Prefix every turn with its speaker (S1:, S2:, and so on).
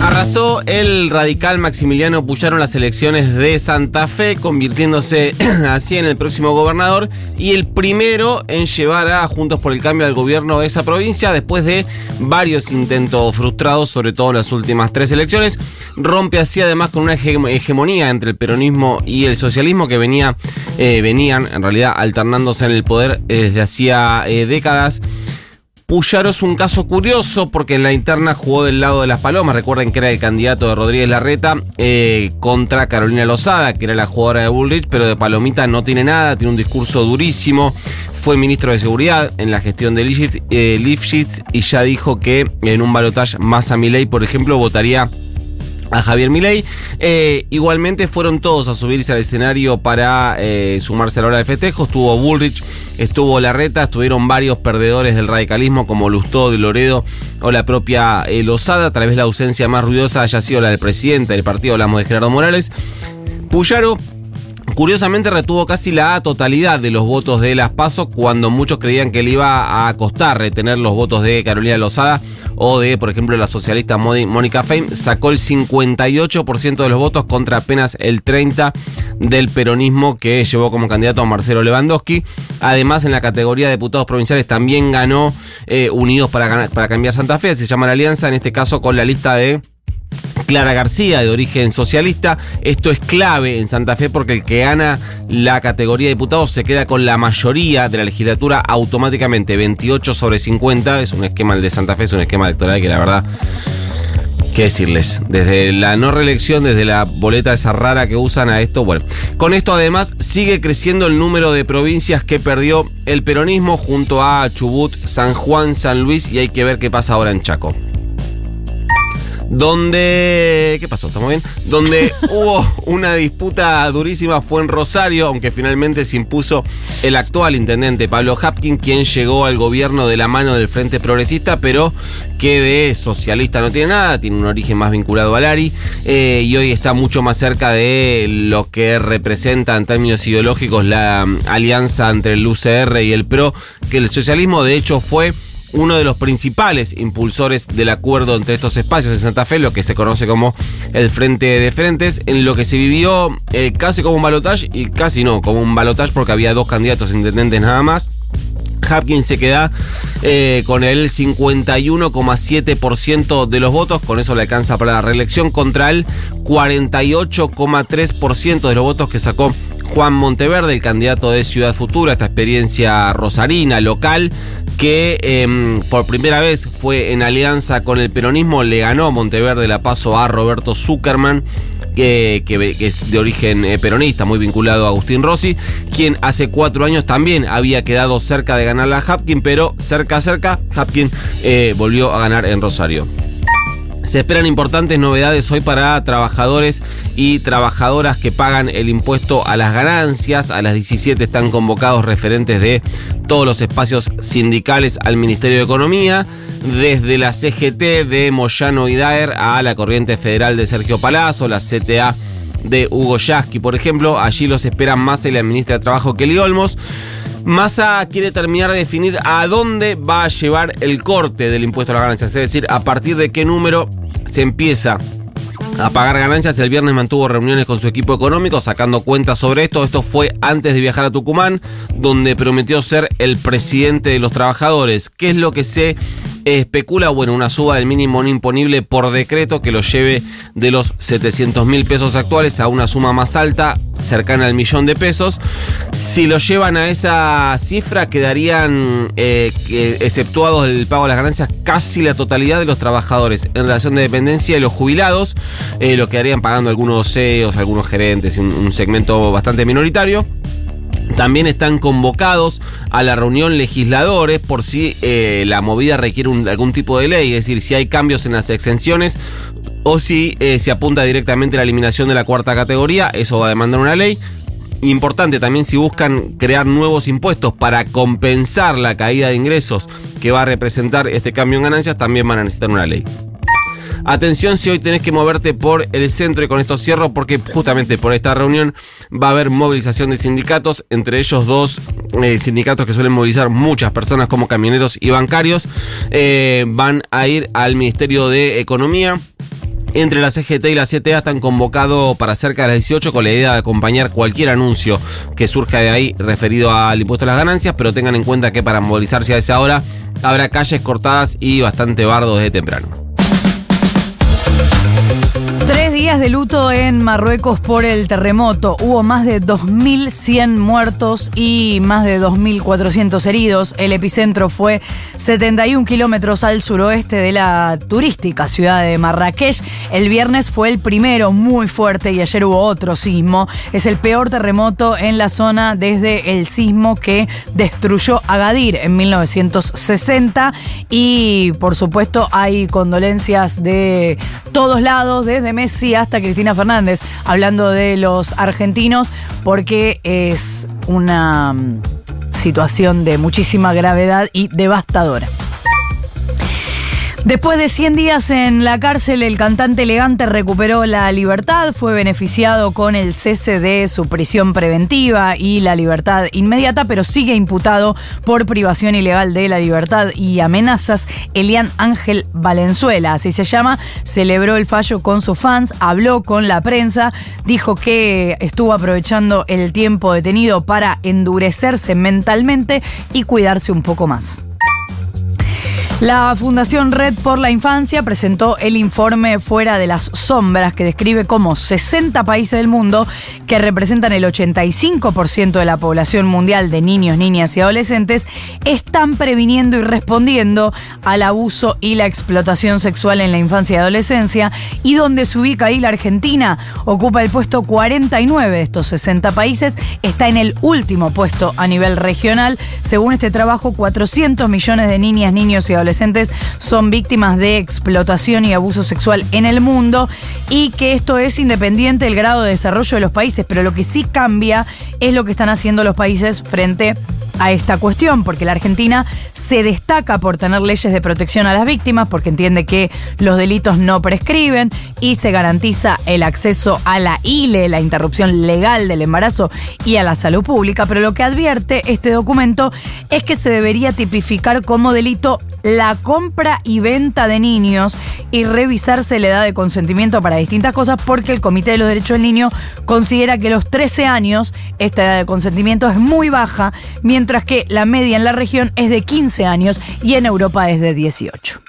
S1: Arrasó el radical Maximiliano Puyaro en las elecciones de Santa Fe, convirtiéndose así en el próximo gobernador y el primero en llevar a Juntos por el Cambio al gobierno de esa provincia después de varios intentos frustrados, sobre todo en las últimas tres elecciones. Rompe así además con una hege- hegemonía entre el peronismo y el socialismo que venía, eh, venían en realidad alternándose en el poder eh, desde hacía eh, décadas. Puyaro es un caso curioso porque en la interna jugó del lado de las palomas. Recuerden que era el candidato de Rodríguez Larreta eh, contra Carolina Lozada, que era la jugadora de Bullrich, pero de Palomita no tiene nada, tiene un discurso durísimo. Fue ministro de Seguridad en la gestión de Lifshitz, eh, y ya dijo que en un balotaje más a Milei, por ejemplo, votaría a Javier Milei. Eh, igualmente fueron todos a subirse al escenario para eh, sumarse a la hora de festejo. Estuvo Bullrich, estuvo Larreta, estuvieron varios perdedores del radicalismo como Lustó de Loredo o la propia eh, Lozada. Tal vez la ausencia más ruidosa haya sido la del presidente del partido, hablamos de Gerardo Morales. Puyaro Curiosamente retuvo casi la totalidad de los votos de las PASO cuando muchos creían que le iba a costar retener los votos de Carolina Lozada o de, por ejemplo, la socialista Mónica Fein. Sacó el 58% de los votos contra apenas el 30% del peronismo que llevó como candidato a Marcelo Lewandowski. Además, en la categoría de diputados provinciales también ganó eh, Unidos para, para Cambiar Santa Fe, se llama la alianza, en este caso con la lista de Clara García, de origen socialista. Esto es clave en Santa Fe porque el que gana la categoría de diputados se queda con la mayoría de la legislatura automáticamente, 28 sobre 50. Es un esquema, el de Santa Fe es un esquema electoral que la verdad... ¿Qué decirles? Desde la no reelección, desde la boleta esa rara que usan a esto, bueno. Con esto además sigue creciendo el número de provincias que perdió el peronismo junto a Chubut, San Juan, San Luis y hay que ver qué pasa ahora en Chaco donde... ¿Qué pasó? ¿Estamos bien? Donde hubo una disputa durísima fue en Rosario, aunque finalmente se impuso el actual intendente Pablo Hapkin, quien llegó al gobierno de la mano del Frente Progresista, pero que de socialista no tiene nada, tiene un origen más vinculado al ARI, eh, y hoy está mucho más cerca de lo que representa en términos ideológicos la mm, alianza entre el UCR y el PRO, que el socialismo de hecho fue uno de los principales impulsores del acuerdo entre estos espacios en Santa Fe, lo que se conoce como el Frente de Frentes, en lo que se vivió eh, casi como un balotaje y casi no, como un balotaje porque había dos candidatos intendentes nada más. Hapkins se queda eh, con el 51,7% de los votos, con eso le alcanza para la reelección, contra el 48,3% de los votos que sacó Juan Monteverde, el candidato de Ciudad Futura, esta experiencia rosarina, local, que eh, por primera vez fue en alianza con el peronismo, le ganó Monteverde la paso a Roberto Zuckerman. Que, que- es de origen eh, peronista, muy vinculado a Agustín Rossi, quien hace cuatro años también había quedado cerca de ganar a Hapkin, pero cerca, cerca, Hapkin eh, volvió a ganar en Rosario. Se esperan importantes novedades hoy para trabajadores y trabajadoras que pagan el impuesto a las ganancias. A las 17 están convocados referentes de todos los espacios sindicales al Ministerio de Economía, desde la CGT de Moyano y Daer a la Corriente Federal de Sergio Palazzo, la CTA de Hugo Yasky, por ejemplo. Allí los esperan más y la de Trabajo Kelly Olmos. Massa quiere terminar de definir a dónde va a llevar el corte del impuesto a las ganancias, es decir, a partir de qué número se empieza a pagar ganancias. El viernes mantuvo reuniones con su equipo económico sacando cuentas sobre esto. Esto fue antes de viajar a Tucumán, donde prometió ser el presidente de los trabajadores. ¿Qué es lo que se especula? Bueno, una suba del mínimo no imponible por decreto que lo lleve de los 700 mil pesos actuales a una suma más alta, cercana al millón de pesos. Si lo llevan a esa cifra, quedarían eh, exceptuados del pago de las ganancias casi la totalidad de los trabajadores en relación de dependencia y los jubilados, eh, lo quedarían pagando algunos CEOs, algunos gerentes un segmento bastante minoritario. También están convocados a la reunión legisladores por si eh, la movida requiere algún tipo de ley, es decir, si hay cambios en las exenciones o si eh, se apunta directamente a la eliminación de la cuarta categoría, eso va a demandar una ley. Importante también si buscan crear nuevos impuestos para compensar la caída de ingresos que va a representar este cambio en ganancias, también van a necesitar una ley. Atención si hoy tenés que moverte por el centro y con esto cierro porque justamente por esta reunión va a haber movilización de sindicatos, entre ellos dos eh, sindicatos que suelen movilizar muchas personas como camioneros y bancarios, eh, van a ir al Ministerio de Economía. Entre la CGT y la CTA están convocados para cerca de las 18 con la idea de acompañar cualquier anuncio que surja de ahí referido al impuesto a las ganancias, pero tengan en cuenta que para movilizarse a esa hora habrá calles cortadas y bastante bardo desde temprano
S2: días de luto en Marruecos por el terremoto. Hubo más de 2.100 muertos y más de 2.400 heridos. El epicentro fue 71 kilómetros al suroeste de la turística ciudad de Marrakech. El viernes fue el primero muy fuerte y ayer hubo otro sismo. Es el peor terremoto en la zona desde el sismo que destruyó Agadir en 1960. Y por supuesto hay condolencias de todos lados, desde Messi hasta Cristina Fernández, hablando de los argentinos, porque es una mm, situación de muchísima gravedad y devastadora. Después de 100 días en la cárcel, el cantante elegante recuperó la libertad, fue beneficiado con el cese de su prisión preventiva y la libertad inmediata, pero sigue imputado por privación ilegal de la libertad y amenazas. Elian Ángel Valenzuela, así se llama, celebró el fallo con sus fans, habló con la prensa, dijo que estuvo aprovechando el tiempo detenido para endurecerse mentalmente y cuidarse un poco más. La Fundación Red por la Infancia presentó el informe Fuera de las Sombras, que describe cómo 60 países del mundo, que representan el 85% de la población mundial de niños, niñas y adolescentes, están previniendo y respondiendo al abuso y la explotación sexual en la infancia y adolescencia, y donde se ubica ahí la Argentina, ocupa el puesto 49 de estos 60 países, está en el último puesto a nivel regional. Según este trabajo, 400 millones de niñas, niños y adolescentes adolescentes son víctimas de explotación y abuso sexual en el mundo y que esto es independiente del grado de desarrollo de los países, pero lo que sí cambia es lo que están haciendo los países frente a esta cuestión, porque la Argentina se destaca por tener leyes de protección a las víctimas, porque entiende que los delitos no prescriben y se garantiza el acceso a la ILE, la interrupción legal del embarazo y a la salud pública, pero lo que advierte este documento es que se debería tipificar como delito la compra y venta de niños y revisarse la edad de consentimiento para distintas cosas porque el Comité de los Derechos del Niño considera que los 13 años esta edad de consentimiento es muy baja, mientras que la media en la región es de 15 años y en Europa es de 18.